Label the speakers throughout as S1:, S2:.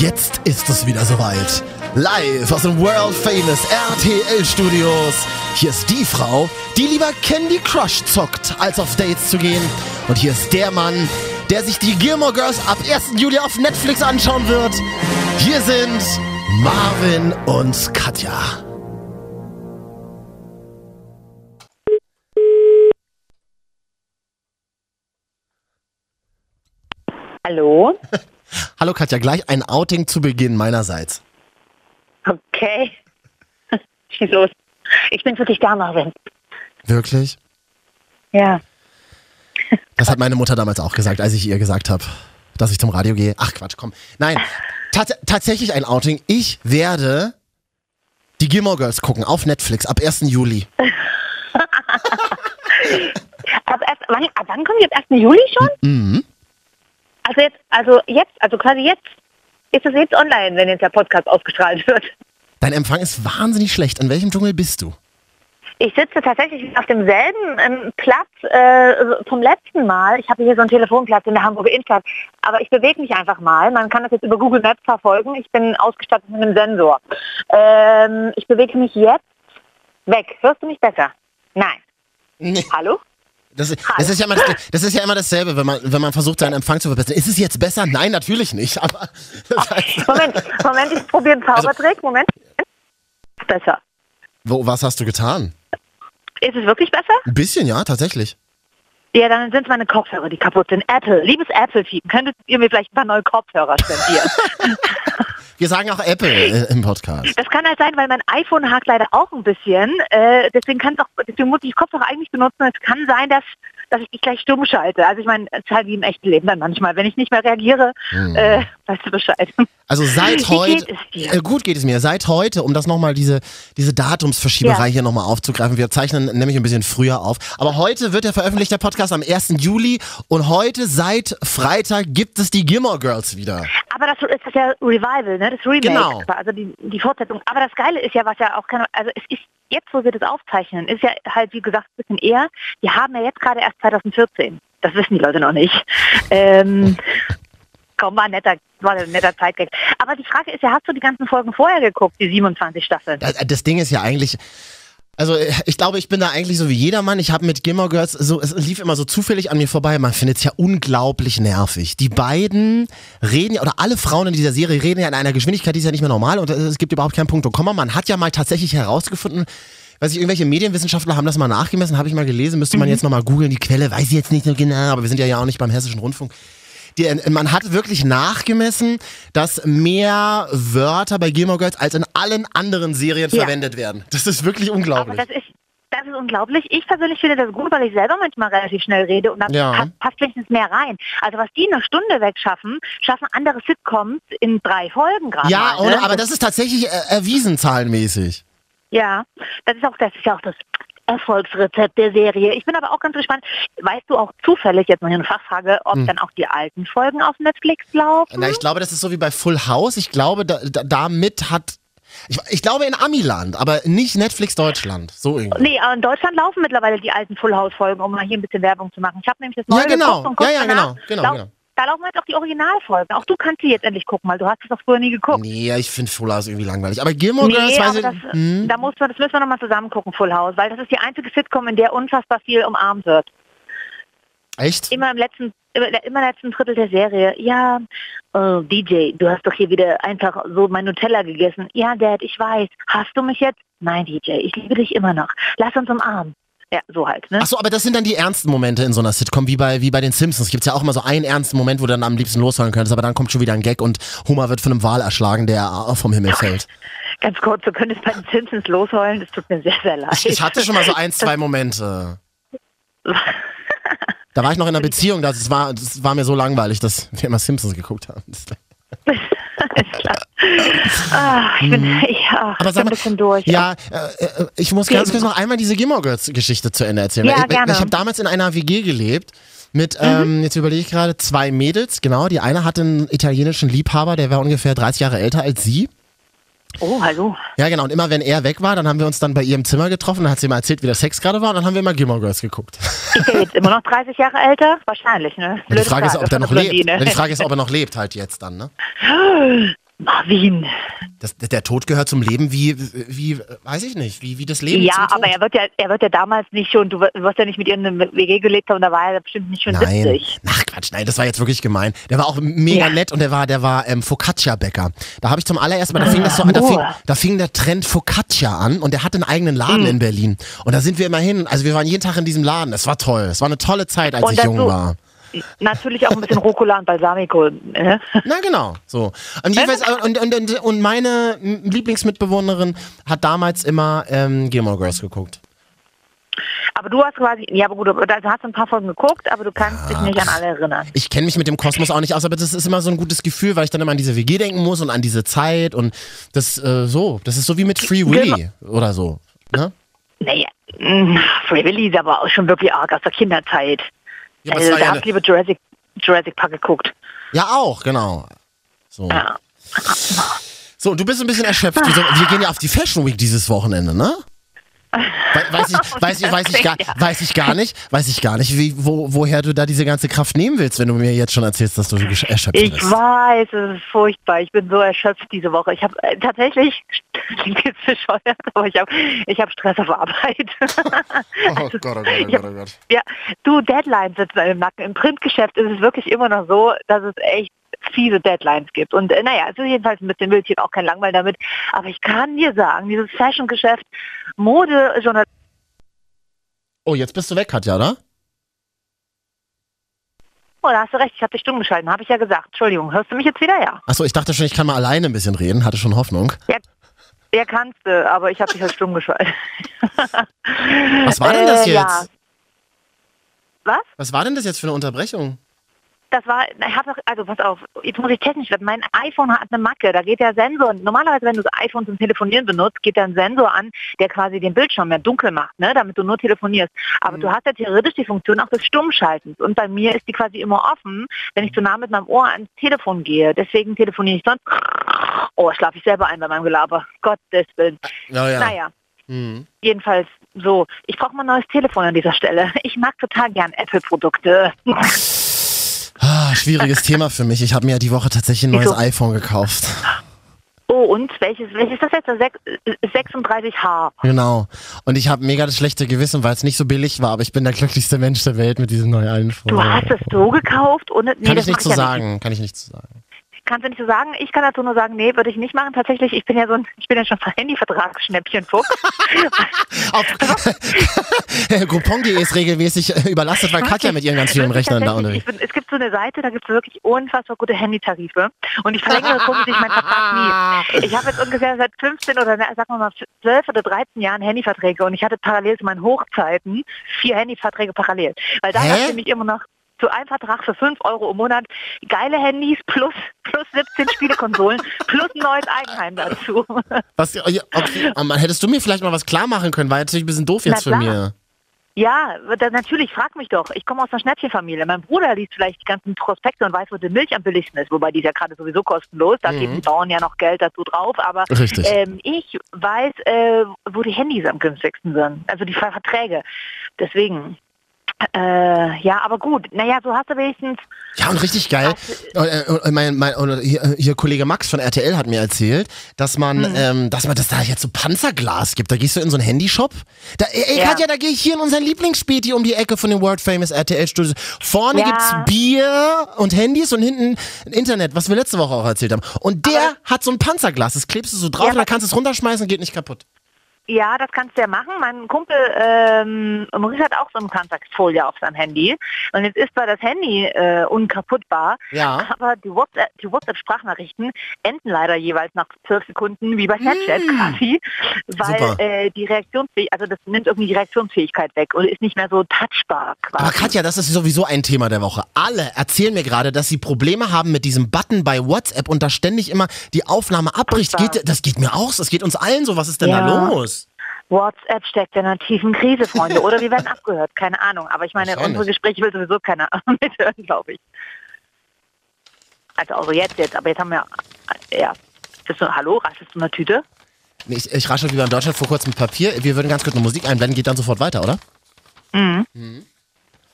S1: Jetzt ist es wieder soweit. Live aus den World Famous RTL Studios. Hier ist die Frau, die lieber Candy Crush zockt, als auf Dates zu gehen. Und hier ist der Mann, der sich die Gilmore Girls ab 1. Juli auf Netflix anschauen wird. Hier sind Marvin und Katja.
S2: Hallo?
S1: Hallo Katja, gleich ein Outing zu Beginn meinerseits.
S2: Okay. Schieß los. Ich bin wirklich da, Marvin.
S1: Wirklich?
S2: Ja.
S1: Das hat meine Mutter damals auch gesagt, als ich ihr gesagt habe, dass ich zum Radio gehe. Ach Quatsch, komm. Nein, tats tatsächlich ein Outing. Ich werde die Gilmore Girls gucken auf Netflix ab 1. Juli.
S2: Ab, erst, wann, ab wann kommen die? Ab 1. Juli schon?
S1: Mhm.
S2: Also jetzt, also jetzt, also quasi jetzt. Ist es jetzt online, wenn jetzt der Podcast ausgestrahlt wird?
S1: Dein Empfang ist wahnsinnig schlecht. An welchem Dschungel bist du?
S2: Ich sitze tatsächlich auf demselben ähm, Platz äh, vom letzten Mal. Ich habe hier so einen Telefonplatz in der Hamburger Innenstadt. Aber ich bewege mich einfach mal. Man kann das jetzt über Google Maps verfolgen. Ich bin ausgestattet mit einem Sensor. Ähm, ich bewege mich jetzt weg. Hörst du mich besser? Nein.
S1: Nee.
S2: Hallo?
S1: Das, ist- das, ist ja immer, das, ist ja immer dasselbe, wenn man, wenn man versucht, seinen Empfang zu verbessern. Ist es jetzt besser? Nein, natürlich nicht. Aber das heißt,
S2: Moment, Moment, ich probiere einen Zaubertrick. Moment. Besser.
S1: wo, was hast du getan?
S2: Ist es wirklich besser?
S1: Ein bisschen, ja, tatsächlich.
S2: Ja, dann sind es meine Kopfhörer, die kaputt sind. Apple, liebes Apple-Team, könntet ihr mir vielleicht ein paar neue Kopfhörer spendieren?
S1: Wir sagen auch Apple äh, im Podcast.
S2: das kann halt sein, weil mein iPhone hakt leider auch ein bisschen. Äh, deswegen kann es auch, deswegen muss ich Kopfhörer eigentlich benutzen. Es kann sein, dass, dass ich dich gleich stumm schalte. Also ich meine, es ist halt wie im echten Leben dann manchmal. Wenn ich nicht mehr reagiere, äh, weißt du Bescheid.
S1: Also seit heute,
S2: geht
S1: äh, gut geht es mir, seit heute, um das nochmal, diese, diese Datumsverschieberei
S2: Ja.
S1: hier nochmal aufzugreifen, wir zeichnen nämlich ein bisschen früher auf, aber heute wird der veröffentlicht, der Podcast am 1. Juli und heute, seit Freitag, gibt es die Gilmore Girls wieder.
S2: Aber das ist das ja Revival, ne? Das Remake,
S1: Genau.
S2: also die, die Fortsetzung. Aber das Geile ist ja, was ja auch keine, also es ist jetzt, wo wir das aufzeichnen, ist ja halt wie gesagt ein bisschen eher. Wir haben ja jetzt gerade erst 2014. Das wissen die Leute noch nicht. Ähm, komm, war ein netter, war ein netter Zeitgag. Aber die Frage ist ja, hast du die ganzen Folgen vorher geguckt, die 27 Staffeln?
S1: Das, das Ding ist ja eigentlich, also äh, ich glaube, ich bin da eigentlich so wie jedermann. Ich habe mit Gilmore Girls, so, es lief immer so zufällig an mir vorbei. Man findet es ja unglaublich nervig. Die beiden reden ja, oder alle Frauen in dieser Serie reden ja in einer Geschwindigkeit, die ist ja nicht mehr normal und es gibt überhaupt keinen Punkt und Komma. Man hat ja mal tatsächlich herausgefunden, weiß ich, irgendwelche Medienwissenschaftler haben das mal nachgemessen, habe ich mal gelesen, müsste man jetzt nochmal googeln, die Quelle weiß ich jetzt nicht so genau, aber wir sind ja ja auch nicht beim Hessischen Rundfunk. Die, äh, man hat wirklich nachgemessen, dass mehr Wörter bei Gilmore Girls als in allen anderen Serien
S2: Ja.
S1: verwendet werden. Das ist wirklich
S2: Aber
S1: unglaublich.
S2: das ist, das ist unglaublich. Ich persönlich finde das gut, weil ich selber manchmal relativ schnell rede und dann
S1: Ja.
S2: passt, passt wenigstens mehr rein. Also was die in einer Stunde wegschaffen, schaffen andere Sitcoms in drei Folgen gerade.
S1: Ja,
S2: mal,
S1: oder,
S2: ne?
S1: aber das ist tatsächlich äh, erwiesen zahlenmäßig.
S2: Ja, das ist auch das ist ja auch das Erfolgsrezept der Serie. Ich bin aber auch ganz gespannt. Weißt du auch zufällig, jetzt mal eine Fachfrage, ob dann auch die alten Folgen auf Netflix laufen?
S1: Hm. Na, ich glaube, das ist so wie bei Full House. Ich glaube, da, da, damit hat. Ich, ich glaube in Amiland, aber nicht Netflix Deutschland. So irgendwie.
S2: Nee, aber in Deutschland laufen mittlerweile die alten Full House Folgen, um mal hier ein bisschen Werbung zu machen. Ich habe nämlich das neue
S1: Ja, genau. Ja, ja, genau, genau, genau.
S2: Da laufen jetzt auch die Originalfolgen. Auch du kannst sie jetzt endlich gucken, weil du hast es doch früher nie geguckt.
S1: Nee, ich finde Full House irgendwie langweilig. Aber Gilmore Girls,
S2: Nee,
S1: weiß
S2: aber
S1: ich.
S2: das,
S1: hm?
S2: da muss man, das müssen wir nochmal zusammen gucken, Full House, weil das ist die einzige Sitcom, in der unfassbar viel umarmt wird.
S1: Echt?
S2: Immer im letzten, immer, immer im letzten Drittel der Serie. Ja, oh, DJ, du hast doch hier wieder einfach so mein Nutella gegessen. Ja, Dad, ich weiß. Hast du mich jetzt? Nein, DJ, ich liebe dich immer noch. Lass uns umarmen. Ja, so halt, ne?
S1: Ach so, aber das sind dann die ernsten Momente in so einer Sitcom, wie bei, wie bei den Simpsons. Gibt ja auch immer so einen ernsten Moment, wo du dann am liebsten loshören könntest, aber dann kommt schon wieder ein Gag und Homer wird von einem Wal erschlagen, der vom Himmel fällt.
S2: Ganz kurz, du könntest bei den Simpsons losheulen. Das tut mir sehr, sehr leid.
S1: Ich, ich hatte schon mal so ein, zwei Momente. Da war ich noch in einer Beziehung, das war, das war mir so langweilig, dass wir immer Simpsons geguckt haben.
S2: Ist klar. Ah, ich bin, ich, ah,
S1: Aber
S2: ich bin ein
S1: mal,
S2: bisschen durch.
S1: ja, äh, äh, ich muss ganz kurz noch einmal diese Gilmore Girls Geschichte zu Ende erzählen.
S2: Ja,
S1: ich
S2: gerne.
S1: ich habe damals in einer WG gelebt mit,
S2: Mhm.
S1: ähm, jetzt überlege ich gerade, zwei Mädels, genau. Die eine hatte einen italienischen Liebhaber, der war ungefähr 30 Jahre älter als sie.
S2: Oh, hallo.
S1: Ja, genau. Und immer wenn er weg war, dann haben wir uns dann bei ihr im Zimmer getroffen, dann hat sie mal erzählt, wie der Sex gerade war und dann haben wir immer Gilmore Girls geguckt.
S2: Ist er jetzt immer noch 30 Jahre älter? Wahrscheinlich, ne?
S1: Und die
S2: Blöde
S1: Frage ist, ob
S2: von
S1: noch lebt. Ja, Die Frage ist, ob er noch lebt halt jetzt dann, ne?
S2: Marvin.
S1: Das, der Tod gehört zum Leben wie, wie, weiß ich nicht, wie, wie das Leben
S2: Ja, aber er wird ja, er wird ja damals nicht schon, du wirst ja nicht mit ihr in eine WG gelebt haben, da war er bestimmt nicht schon
S1: Nein,
S2: 70.
S1: ach Quatsch, nein, das war jetzt wirklich gemein. Der war auch mega
S2: Ja.
S1: nett und der war, der war ähm, Focaccia-Bäcker. Da habe ich zum allerersten Mal, da fing, das so, da,
S2: Oh.
S1: fing, da fing der Trend Focaccia an und der hatte einen eigenen Laden
S2: Mhm.
S1: in Berlin. Und da sind wir immer hin, also wir waren jeden Tag in diesem Laden. Es war toll, es war eine tolle Zeit, als
S2: Und
S1: ich jung war.
S2: Natürlich auch ein bisschen Rucola und Balsamico. Ne?
S1: Na genau, so. Und, jedenfalls, und, und, und, meine Lieblingsmitbewohnerin hat damals immer ähm, Gilmore Girls geguckt.
S2: Aber du hast quasi, ja, aber gut, also hast du ein paar Folgen geguckt, aber du kannst dich nicht an alle erinnern.
S1: Ich kenne mich mit dem Kosmos auch nicht aus, aber das ist immer so ein gutes Gefühl, weil ich dann immer an diese WG denken muss und an diese Zeit und das äh, so. Das ist so wie mit Free Willy oder so. Ne?
S2: Naja, mh, Free Willy ist aber auch schon wirklich arg aus der Kinderzeit.
S1: Ja, aber
S2: also, da
S1: ja,
S2: du
S1: eine,
S2: lieber Jurassic, Jurassic Park geguckt.
S1: ja auch, genau. So.
S2: Ja.
S1: so, und du bist ein bisschen erschöpft. Wir gehen ja auf die Fashion Week dieses Wochenende, ne? We- Weiß ich, weiß, ich, weiß, ich gar, weiß ich gar nicht, weiß ich gar nicht, wie, wo, woher du da diese ganze Kraft nehmen willst, wenn du mir jetzt schon erzählst, dass du erschöpft
S2: Ich
S1: bist.
S2: weiß, es ist furchtbar. Ich bin so erschöpft diese Woche. Ich habe äh, tatsächlich, klingt jetzt bescheuert, aber ich habe ich hab Stress auf Arbeit.
S1: Oh Gott, oh Gott, oh
S2: Ich
S1: Gott,
S2: hab-
S1: oh Gott.
S2: ja, du, Deadlines sitzen im Nacken. Im Printgeschäft ist es wirklich immer noch so, dass es echt fiese Deadlines gibt. Und äh, naja, es ist jedenfalls mit den Bildchen auch kein Langweil damit. Aber ich kann dir sagen, dieses Fashion-Geschäft, Mode, Journal
S1: Oh, jetzt bist du weg, Katja, oder?
S2: Oh, da hast du recht, ich habe dich stumm geschalten, habe ich ja gesagt. Entschuldigung, hörst du mich jetzt wieder? Ja.
S1: Achso, ich dachte schon, ich kann mal alleine ein bisschen reden, hatte schon Hoffnung.
S2: Ja, kannst du, aber ich habe dich halt stumm geschaltet.
S1: Was war denn das
S2: Äh,
S1: jetzt?
S2: ja. Was?
S1: Was war denn das jetzt für eine Unterbrechung?
S2: Das war, ich habe doch, also pass auf, jetzt muss ich technisch werden. Mein iPhone hat eine Macke, da geht der Sensor, normalerweise wenn du das iPhone zum Telefonieren benutzt, geht da ein Sensor an, der quasi den Bildschirm mehr dunkel macht, ne, damit du nur telefonierst. Aber
S1: Mhm.
S2: du hast ja theoretisch die Funktion auch des Stummschaltens und bei mir ist die quasi immer offen, wenn ich zu nah mit meinem Ohr ans Telefon gehe. Deswegen telefoniere ich sonst, oh, schlafe ich selber ein bei meinem Gelaber. Gottes Willen.
S1: Ja, ja.
S2: Naja.
S1: Mhm.
S2: Jedenfalls so. Ich brauche mal ein neues Telefon an dieser Stelle. Ich mag total gern Apple-Produkte.
S1: Ah, schwieriges Thema für mich. Ich habe mir ja die Woche tatsächlich ein neues iPhone gekauft.
S2: Oh, und welches, welches ist das jetzt? Das sech- äh, 36H.
S1: Genau. Und ich habe mega das schlechte Gewissen, weil es nicht so billig war, aber ich bin der glücklichste Mensch der Welt mit diesem neuen iPhone.
S2: Du hast es so gekauft? Ohne, nee,
S1: Kann ich nicht
S2: mach
S1: so
S2: ja
S1: sagen. Kann ich nicht so sagen.
S2: Kannst du nicht so sagen? Ich kann dazu nur sagen, nee, würde ich nicht machen. Tatsächlich, ich bin ja so ein, ich bin ja schon Handyvertragsschnäppchenfuchs.
S1: Auf Groupon.de ist regelmäßig äh, überlastet, weil Katja mit ihren ganz vielen
S2: Wirklich,
S1: Rechnern da unterwegs
S2: bin, Es gibt so eine Seite, da gibt es wirklich unfassbar gute Handytarife. Und ich verlängere gucke ich meinen Vertrag nie. Ich habe jetzt ungefähr seit 15 oder sagen wir mal 12 oder 13 Jahren Handyverträge und ich hatte parallel zu meinen Hochzeiten vier Handyverträge parallel. Weil da hast du mich immer noch zu einem Vertrag für 5 Euro im Monat geile Handys plus, plus 17 Spielekonsolen plus ein neues Eigenheim dazu.
S1: Was, okay, hättest du mir vielleicht mal was klar machen können? War natürlich ein bisschen doof jetzt für mir.
S2: Ja, da, natürlich, frag mich doch. Ich komme aus einer Schnäppchenfamilie. Mein Bruder liest vielleicht die ganzen Prospekte und weiß, wo die Milch am billigsten ist, wobei die ist ja gerade sowieso kostenlos. Da
S1: Mhm.
S2: geben die Bauern ja noch Geld dazu drauf. Aber ähm, ich weiß, äh, wo die Handys am günstigsten sind. Also die Ver- Verträge. Deswegen. Äh, ja, aber gut. Naja, so hast du wenigstens.
S1: Ja, und richtig geil. Und, äh, und mein, mein, und hier, hier Kollege Max von RTL hat mir erzählt, dass man,
S2: Hm.
S1: ähm, dass man das da jetzt so Panzerglas gibt. Da gehst du in so einen Handyshop. Da, ey,
S2: Ja.
S1: Katja, da gehe ich hier in unseren Lieblingsspäti um die Ecke von den World Famous RTL Studios. Vorne
S2: Ja.
S1: gibt's Bier und Handys und hinten Internet, was wir letzte Woche auch erzählt haben. Und der hat so ein Panzerglas. Das klebst du so drauf
S2: Ja,
S1: und dann kannst du es runterschmeißen und geht nicht kaputt.
S2: Ja, das kannst du ja machen. Mein Kumpel ähm, Maurice hat auch so eine Kontaktfolie auf seinem Handy. Und jetzt ist zwar das Handy äh, unkaputtbar,
S1: Ja.
S2: aber die WhatsApp, WhatsApp-Sprachnachrichten enden leider jeweils nach zwölf Sekunden, wie bei Snapchat quasi, weil äh, die Reaktionsfähigkeit, also das nimmt irgendwie die Reaktionsfähigkeit weg und ist nicht mehr so touchbar quasi.
S1: Aber Katja, das ist sowieso ein Thema der Woche. Alle erzählen mir gerade, dass sie Probleme haben mit diesem Button bei WhatsApp und da ständig immer die Aufnahme abbricht. Geht, das geht mir auch. Das geht uns allen so. Was ist denn
S2: Ja.
S1: da los?
S2: WhatsApp steckt in einer tiefen Krise, Freunde. Oder wir werden abgehört, keine Ahnung. Aber ich meine, unsere Gespräche will sowieso keiner mithören, glaube ich. Also, also jetzt, jetzt. Aber jetzt haben wir, ja. Bist du, hallo, raschest du eine Tüte?
S1: Nee, Ich, ich rasche wie beim Deutschland vor kurzem Papier. Wir würden ganz kurz eine Musik einblenden, geht dann sofort weiter, oder?
S2: Mhm.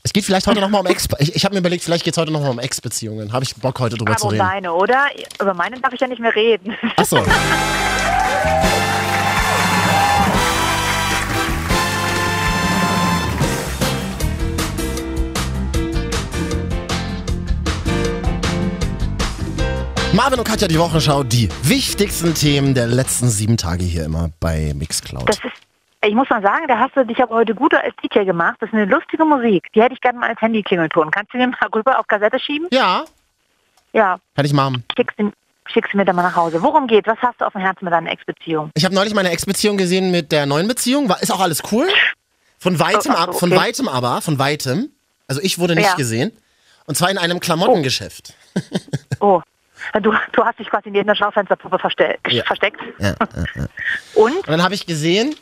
S1: Es geht vielleicht heute nochmal um Ex. Ich, ich habe mir überlegt, vielleicht geht es heute nochmal um Ex-Beziehungen. Habe ich Bock, heute drüber
S2: Aber
S1: zu
S2: um
S1: reden.
S2: deine, oder? Über meine darf ich ja nicht mehr reden.
S1: Achso. Marvin und Katja, die Wochenschau, die wichtigsten Themen der letzten sieben Tage hier immer bei Mixcloud.
S2: Das ist, ich muss mal sagen, da hast du dich aber heute gut als DJ gemacht. Das ist eine lustige Musik. Die hätte ich gerne mal als Handy-Klingelton. Kannst du mir mal rüber auf Kassette schieben?
S1: Ja,
S2: Ja,
S1: kann ich machen.
S2: schickst du, schickst du mir dann mal nach Hause. Worum geht's? Was hast du auf dem Herzen mit deiner Ex-Beziehung?
S1: Ich habe neulich meine Ex-Beziehung gesehen mit der neuen Beziehung. War, ist auch alles cool. Von weitem,
S2: Oh, ach so,
S1: ab, von
S2: okay.
S1: weitem aber, von weitem. Also ich wurde nicht
S2: Ja.
S1: gesehen. Und zwar in einem Klamottengeschäft.
S2: Oh, du, du hast dich quasi neben der Schaufensterpuppe verste
S1: Ja.
S2: versteckt.
S1: Ja, ja.
S2: Und?
S1: Und dann habe ich gesehen,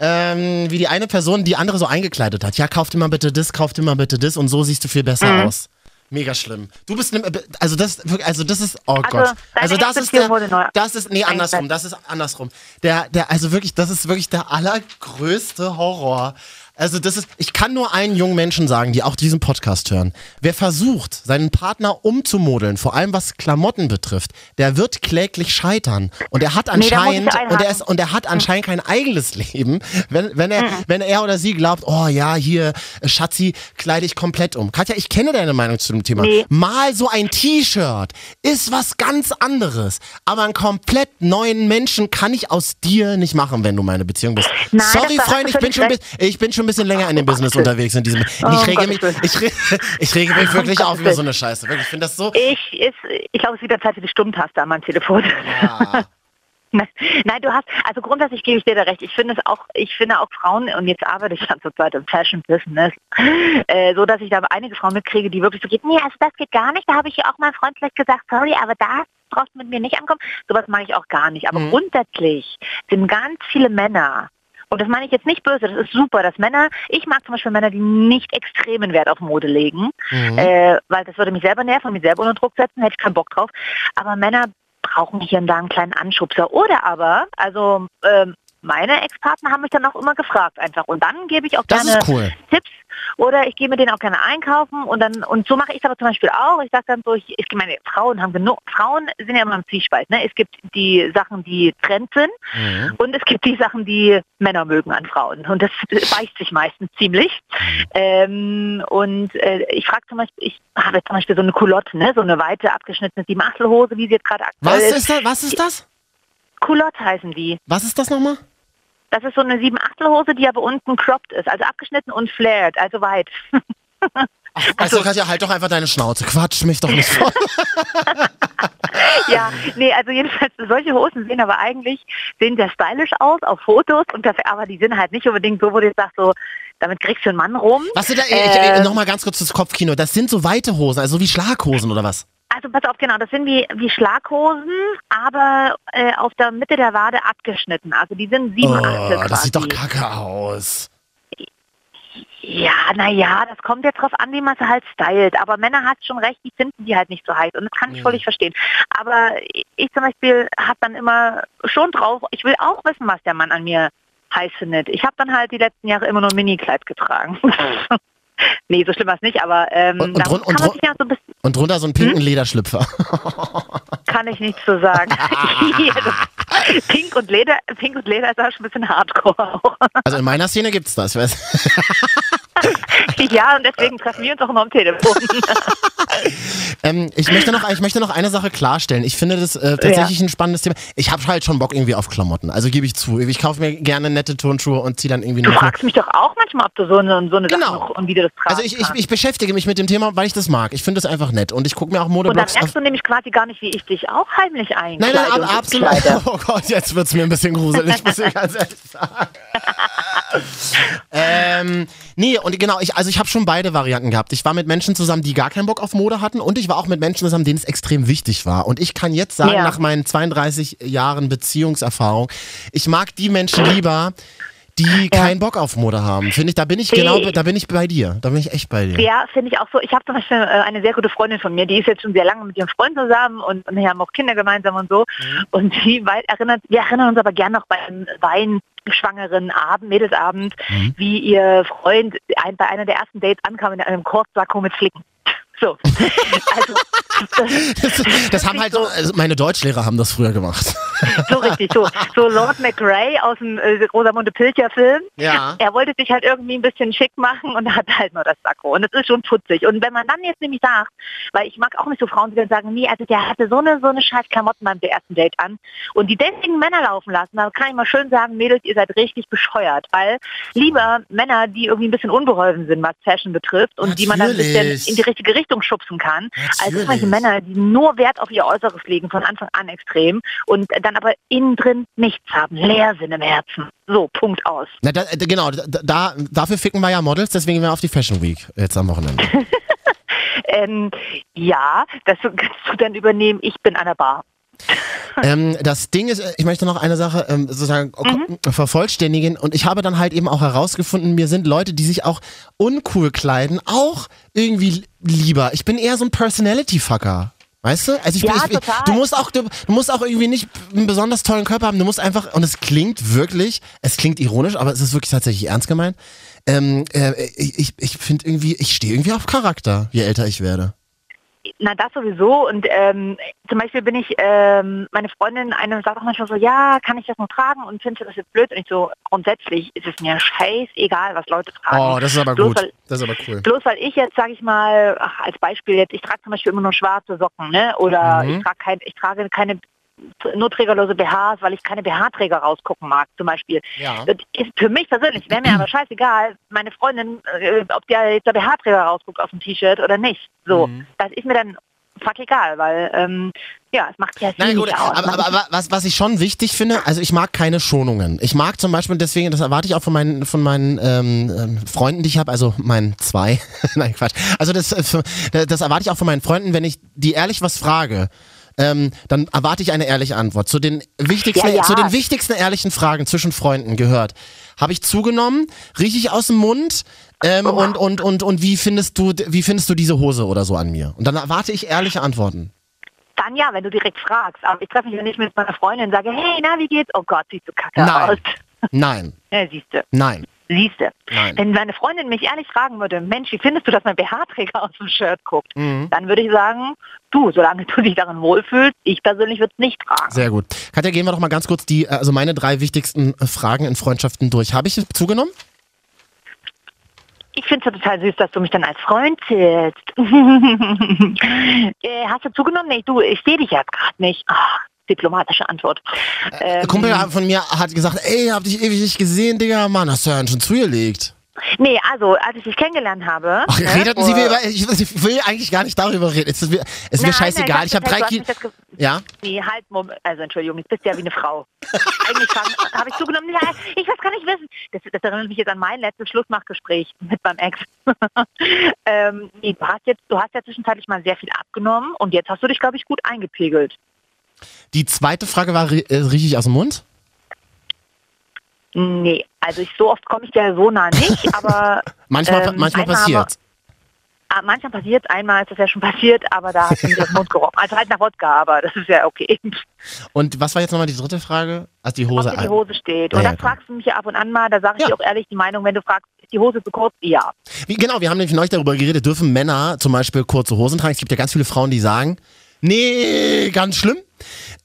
S1: ähm, wie die eine Person die andere so eingekleidet hat. Ja, kauf dir mal bitte das, kauf dir mal bitte das und so siehst du viel besser
S2: Mhm.
S1: aus. Mega schlimm. Du bist ne, also das also das ist oh Gott.
S2: deine
S1: Also das ist der das ist nee andersrum, das ist andersrum. Der der also wirklich das ist wirklich der allergrößte Horror. Also das ist ich kann nur einen jungen Menschen sagen, die auch diesen Podcast hören. Wer versucht, seinen Partner umzumodeln, vor allem was Klamotten betrifft, der wird kläglich scheitern und er hat
S2: Nee,
S1: anscheinend und er ist und er hat anscheinend kein eigenes Leben, wenn, wenn, er, wenn er oder sie glaubt, oh ja, hier, äh, Schatzi, kleide ich komplett um. Katja, ich kenne deine Meinung zu dem Thema.
S2: Nee.
S1: Mal so ein T-Shirt ist was ganz anderes. Aber einen komplett neuen Menschen kann ich aus dir nicht machen, wenn du meine Beziehung bist.
S2: Nein,
S1: Sorry, Freund, ich bin, schon, ich bin schon bisschen länger in dem Business
S2: Willen.
S1: unterwegs. In diesem,
S2: Oh,
S1: ich, rege mich, ich, re, ich rege mich wirklich
S2: Um
S1: auf über so eine Scheiße. Wirklich, ich finde das so.
S2: Ich, ist, ich glaube, es ist wieder Zeit für die Stummtaste an meinem Telefon.
S1: Ja.
S2: Nein, du hast, also grundsätzlich gebe ich dir da recht. Ich finde es auch, ich finde auch Frauen, und jetzt arbeite ich ja zurzeit im Fashion Business, äh, so dass ich da einige Frauen mitkriege, die wirklich so geht, nee, also das geht gar nicht. Da habe ich ja auch meinem Freund vielleicht gesagt, sorry, aber da brauchst du mit mir nicht ankommen. Sowas mache ich auch gar nicht. Aber
S1: Mhm.
S2: grundsätzlich sind ganz viele Männer, und das meine ich jetzt nicht böse, das ist super, dass Männer, ich mag zum Beispiel Männer, die nicht extremen Wert auf Mode legen,
S1: Mhm.
S2: äh, weil das würde mich selber nerven und mich selber unter Druck setzen, hätte ich keinen Bock drauf. Aber Männer brauchen hier und da einen kleinen Anschubser. Oder aber, also ähm, meine Ex-Partner haben mich dann auch immer gefragt einfach. Und dann gebe ich auch
S1: Das
S2: gerne
S1: cool.
S2: Tipps oder ich gehe mit denen auch gerne einkaufen und dann und so mache ich es aber zum Beispiel auch. Ich sage dann so, ich, ich meine, Frauen haben genug, Frauen sind ja immer im Zwiespalt. Ne? Es gibt die Sachen, die Trend sind
S1: Mhm.
S2: und es gibt die Sachen, die Männer mögen an Frauen. Und das beißt sich meistens ziemlich. Ähm, und äh, ich frage zum Beispiel, ich habe jetzt zum Beispiel so eine Culotte, ne? so eine weite abgeschnittene Siebenachtelhose, wie sie jetzt gerade aktuell
S1: Was
S2: ist.
S1: ist das? Was ist das?
S2: Culotte heißen die.
S1: Was ist das nochmal?
S2: Das ist so eine Siebenachtelhose, die aber unten cropped ist, also abgeschnitten und flared, also weit.
S1: Also Katja, halt doch einfach deine Schnauze. Quatsch mich doch nicht voll.
S2: ja, nee, also jedenfalls solche Hosen sehen aber eigentlich sehen sehr stylisch aus auf Fotos und das, aber die sind halt nicht unbedingt so, wo du sagst so, damit kriegst du einen Mann rum.
S1: Was sind da?
S2: Äh,
S1: ich, Nochmal ganz kurz das Kopfkino. Das sind so weite Hosen, also wie Schlaghosen oder was?
S2: Also pass auf, genau, das sind wie, wie Schlaghosen, aber äh, auf der Mitte der Wade abgeschnitten. Also die sind sieben Achtel
S1: Oh,
S2: quasi.
S1: das sieht doch kacke aus.
S2: Ja, naja, das kommt jetzt drauf an, wie man es halt stylt. Aber Männer hast schon recht, die finden die halt nicht so heiß. Und das kann ich
S1: Ja.
S2: völlig verstehen. Aber ich zum Beispiel habe dann immer schon drauf, ich will auch wissen, was der Mann an mir heiß findet. Ich habe dann halt die letzten Jahre immer nur ein Minikleid getragen. nee, so schlimm war es nicht, aber ähm,
S1: Und- drun- drun-
S2: ja so
S1: drunter so einen
S2: Hm?
S1: pinken Lederschlüpfer.
S2: kann ich nichts zu sagen. Ja, das- Pink und Leder, Pink und Leder ist auch schon ein bisschen hardcore auch.
S1: Also in meiner Szene gibt's das. Ich weiß.
S2: ja, und deswegen treffen wir uns auch immer am Telefon.
S1: Ähm, ich, möchte noch, ich möchte noch eine Sache klarstellen. Ich finde das äh, tatsächlich ein spannendes Thema. Ich habe halt schon Bock irgendwie auf Klamotten. Also gebe ich zu. Ich kaufe mir gerne nette Turnschuhe und ziehe dann irgendwie
S2: Du fragst mich doch auch manchmal, ob du so eine, so eine
S1: Genau.
S2: Sache noch und wie du das tragen
S1: Also ich, ich, ich beschäftige mich mit dem Thema, weil ich das mag. Ich finde das einfach nett. Und ich gucke mir auch
S2: und dann
S1: Modeblogs auf.
S2: merkst du nämlich quasi gar nicht, wie ich dich auch heimlich
S1: Nein,
S2: einkleide.
S1: nein, ab,
S2: und
S1: absolut. Oh Gott, jetzt wird's mir ein bisschen gruselig, muss ich ganz ehrlich sagen. ähm, nee, und genau, ich, also ich habe schon beide Varianten gehabt. Ich war mit Menschen zusammen, die gar keinen Bock auf Mode hatten und ich war auch mit Menschen zusammen, denen es extrem wichtig war. Und ich kann jetzt sagen,
S2: Ja.
S1: nach meinen 32 Jahren Beziehungserfahrung, ich mag die Menschen lieber, die keinen Bock auf Mode haben. Finde ich, da bin ich
S2: Nee.
S1: genau, da bin ich bei dir. Da bin ich echt bei dir.
S2: Ja, finde ich auch so. Ich habe zum Beispiel äh, eine sehr gute Freundin von mir, die ist jetzt schon sehr lange mit ihrem Freund zusammen und, und wir haben auch Kinder gemeinsam und so. Und sie weit erinnert, wir erinnern uns aber gern noch bei einem weinschwangeren Abend, Mädelsabend, wie ihr Freund ein, bei einer der ersten Dates ankam in einem Kurzsacko mit Flicken. So. Also, das,
S1: Das, haben halt so, also meine Deutschlehrer haben das früher gemacht.
S2: so richtig, so, so Lord McRae aus dem äh, Rosamunde Pilcher Film.
S1: Ja.
S2: Er wollte sich halt irgendwie ein bisschen schick machen und hat halt nur das Sakko. Und das ist schon putzig. Und wenn man dann jetzt nämlich sagt, weil ich mag auch nicht so Frauen, die dann sagen, nee, also der hatte so eine, so eine scheiß Klamotten beim ersten Date an und die deswegen Männer laufen lassen, da kann ich mal schön sagen, Mädels, ihr seid richtig bescheuert. Weil lieber Männer, die irgendwie ein bisschen unbeholfen sind, was Fashion betrifft und die man dann ein bisschen
S1: Natürlich.
S2: in die richtige Richtung schubsen kann, als
S1: Natürlich.
S2: irgendwelche Männer, die nur Wert auf ihr Äußeres legen, von Anfang an extrem und dann aber innen drin nichts haben, leer sind im Herzen. So, Punkt aus.
S1: Na, da, da, genau, da, da, dafür ficken wir ja Models, deswegen gehen wir auf die Fashion Week jetzt am Wochenende.
S2: Ähm, ja, das kannst du dann übernehmen. Ich bin an der Bar.
S1: ähm, das Ding ist, äh, ich möchte noch eine Sache ähm, sozusagen
S2: Mhm.
S1: vervollständigen und ich habe dann halt eben auch herausgefunden, mir sind Leute, die sich auch uncool kleiden, auch irgendwie lieber. Ich bin eher so ein Personality-Fucker. Weißt du? Also ich,
S2: Ja,
S1: ich, ich, du musst auch, du, du musst auch irgendwie nicht einen besonders tollen Körper haben. Du musst einfach, und es klingt wirklich, es klingt ironisch, aber es ist wirklich tatsächlich ernst gemeint. Ähm, äh, ich, ich finde irgendwie, ich stehe irgendwie auf Charakter, je älter ich werde.
S2: Na, das sowieso. Und ähm, zum Beispiel bin ich, ähm, meine Freundin, eine sagt auch manchmal so, ja, kann ich das nur tragen? Und findest du das jetzt blöd? Und ich so, grundsätzlich ist es mir scheißegal, was Leute tragen.
S1: Oh, das ist aber
S2: Bloß
S1: gut.
S2: Weil,
S1: Das ist aber cool.
S2: bloß weil ich jetzt, sage ich mal, ach, als Beispiel jetzt, ich trage zum Beispiel immer nur schwarze Socken, ne? Oder
S1: Mhm.
S2: ich trage kein, ich trage keine nur trägerlose BHs, weil ich keine BH-Träger rausgucken mag, zum Beispiel.
S1: Ja.
S2: Das ist für mich persönlich, wäre mir aber scheißegal, meine Freundin, äh, ob der jetzt der BH-Träger rausguckt auf dem T-Shirt oder nicht. So,
S1: Mhm.
S2: das ist mir dann fuck egal, weil ähm, ja, es macht ja
S1: Nein, gut,
S2: aus.
S1: aber, aber, aber was, was ich schon wichtig finde, also ich mag keine Schonungen. Ich mag zum Beispiel, deswegen, das erwarte ich auch von meinen, von meinen ähm, ähm, Freunden, die ich habe, also meinen zwei. Nein, Quatsch. Also das, äh, das erwarte ich auch von meinen Freunden, wenn ich die ehrlich was frage. Ähm, dann erwarte ich eine ehrliche Antwort. Zu den wichtigsten,
S2: Ja, ja.
S1: zu den wichtigsten ehrlichen Fragen zwischen Freunden gehört. Habe ich zugenommen? Riech ich aus dem Mund? Ähm,
S2: Oh.
S1: und, und, und, und wie findest du, wie findest du diese Hose oder so an mir? Und dann erwarte ich ehrliche Antworten.
S2: dann ja, wenn du direkt fragst. Aber ich treffe mich ja nicht mit meiner Freundin und sage, hey, na, wie geht's? Oh Gott, siehst du kacke
S1: Nein.
S2: aus.
S1: Nein,
S2: Ja, siehst du.
S1: nein.
S2: Siehst du.
S1: Nein.
S2: Wenn meine Freundin mich ehrlich fragen würde, Mensch, wie findest du, dass mein BH-Träger aus dem Shirt guckt?
S1: Mhm.
S2: Dann würde ich sagen, du, solange du dich darin wohlfühlst, ich persönlich würde es nicht tragen.
S1: Sehr gut. Katja, gehen wir doch mal ganz kurz die, also meine drei wichtigsten äh, Fragen in Freundschaften durch. Habe ich zugenommen?
S2: Ich finde es ja total süß, dass du mich dann als Freund zählst. äh, hast du zugenommen? Nee, du, ich sehe dich jetzt gerade nicht. Ach, diplomatische Antwort.
S1: Der
S2: Ähm,
S1: Kumpel von mir hat gesagt, ey, hab dich ewig nicht gesehen, Digga. Mann, hast du ja schon zugelegt.
S2: nee, also, als ich dich kennengelernt habe.
S1: Ach,
S2: ne,
S1: redeten Sie über, ich, ich will eigentlich gar nicht darüber reden. Es ist mir, es ist mir
S2: Nein,
S1: scheißegal.
S2: nein,
S1: Ich habe
S2: das-
S1: drei Kilo. Ja?
S2: Nee, halt, Moment. Also, Entschuldigung, jetzt bist du ja wie eine Frau. Eigentlich habe ich zugenommen, ja, ich weiß gar nicht wissen. Das, das erinnert mich jetzt an mein letztes Schlussmachgespräch mit meinem Ex. ähm, nee, du, hast jetzt, du hast ja zwischenzeitlich mal sehr viel abgenommen und jetzt hast du dich, glaube ich, gut eingepegelt.
S1: Die zweite Frage war, rie- äh, ich aus dem Mund?
S2: Nee, also ich, so oft komme ich dir so nah nicht, aber
S1: Manchmal,
S2: Ähm,
S1: manchmal passiert.
S2: ah, manchmal passiert einmal ist das ja schon passiert, aber da nicht aus dem Mund gerochen. Also halt nach Wodka, aber das ist ja okay.
S1: Und was war jetzt nochmal die dritte Frage? Also die Hose.
S2: Ob die Hose steht. Und
S1: Ja,
S2: das fragst du mich ja ab und an mal, da sage ich
S1: Ja.
S2: dir auch ehrlich die Meinung, wenn du fragst, ist die Hose zu kurz? Ja.
S1: Wie, genau, wir haben nämlich neulich darüber geredet, dürfen Männer zum Beispiel kurze Hosen tragen? Es gibt ja ganz viele Frauen, die sagen, nee, ganz schlimm.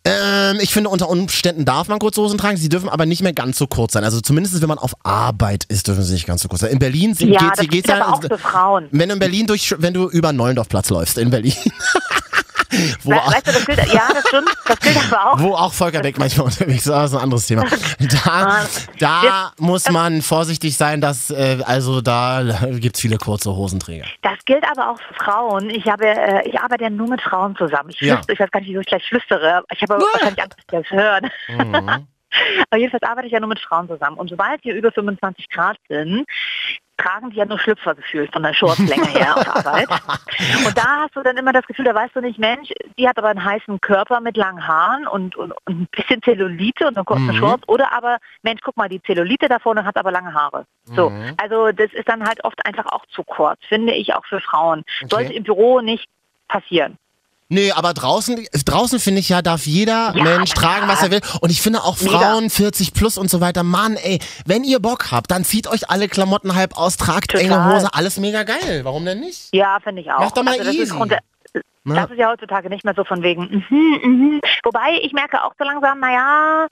S1: Ähm, ich finde, unter Umständen darf man kurze Hosen tragen, sie dürfen aber nicht mehr ganz so kurz sein. Also zumindest, wenn man auf Arbeit ist, dürfen sie nicht ganz so kurz sein. In Berlin
S2: Ja, das
S1: geht's
S2: ist
S1: ja,
S2: auch für Frauen.
S1: wenn du in Berlin durch, wenn du über Neulendorfplatz läufst, in Berlin. wo,
S2: We weißt du, das gilt, ja, das stimmt, das gilt aber auch.
S1: wo auch Volker Beck manchmal unterwegs das ist ein anderes Thema. Da,
S2: Ah,
S1: da muss man vorsichtig sein, dass, äh, also da gibt's viele kurze Hosenträger.
S2: Das gilt aber auch für Frauen. Ich habe, äh, ich arbeite ja nur mit Frauen zusammen. Ich,
S1: Ja.
S2: flüstere, ich weiß gar nicht, wieso ich gleich flüstere. Ich habe aber wahrscheinlich Angst, dass das hören.
S1: Mhm.
S2: Aber jedenfalls arbeite ich ja nur mit Frauen zusammen. Und sobald wir über 25 Grad sind, tragen die ja nur Schlüpfer gefühlt von der Shortslänge her auf Arbeit. Und da hast du dann immer das Gefühl, da weißt du nicht, Mensch, die hat aber einen heißen Körper mit langen Haaren und, und, und ein bisschen Zellulite und eine kurze
S1: Mhm.
S2: Shorts. Oder aber, Mensch, guck mal, die Zellulite da vorne hat aber lange Haare. So,
S1: Mhm.
S2: also das ist dann halt oft einfach auch zu kurz, finde ich auch für Frauen.
S1: Okay.
S2: Sollte im Büro nicht passieren.
S1: Nee, aber draußen, draußen finde ich ja, darf jeder
S2: Ja,
S1: Mensch
S2: ja.
S1: tragen, was er will. Und ich finde auch
S2: Mega.
S1: Frauen 40 plus und so weiter, Mann, ey, wenn ihr Bock habt, dann zieht euch alle Klamotten halb aus, tragt
S2: Total.
S1: enge Hose, alles mega geil. Warum denn nicht?
S2: Ja, finde ich auch.
S1: Mach doch mal
S2: also das Ist
S1: easy.
S2: grunde-
S1: Ne?
S2: das ist ja heutzutage nicht mehr so von wegen, mhm, mhm. Wobei ich merke auch so langsam, naja,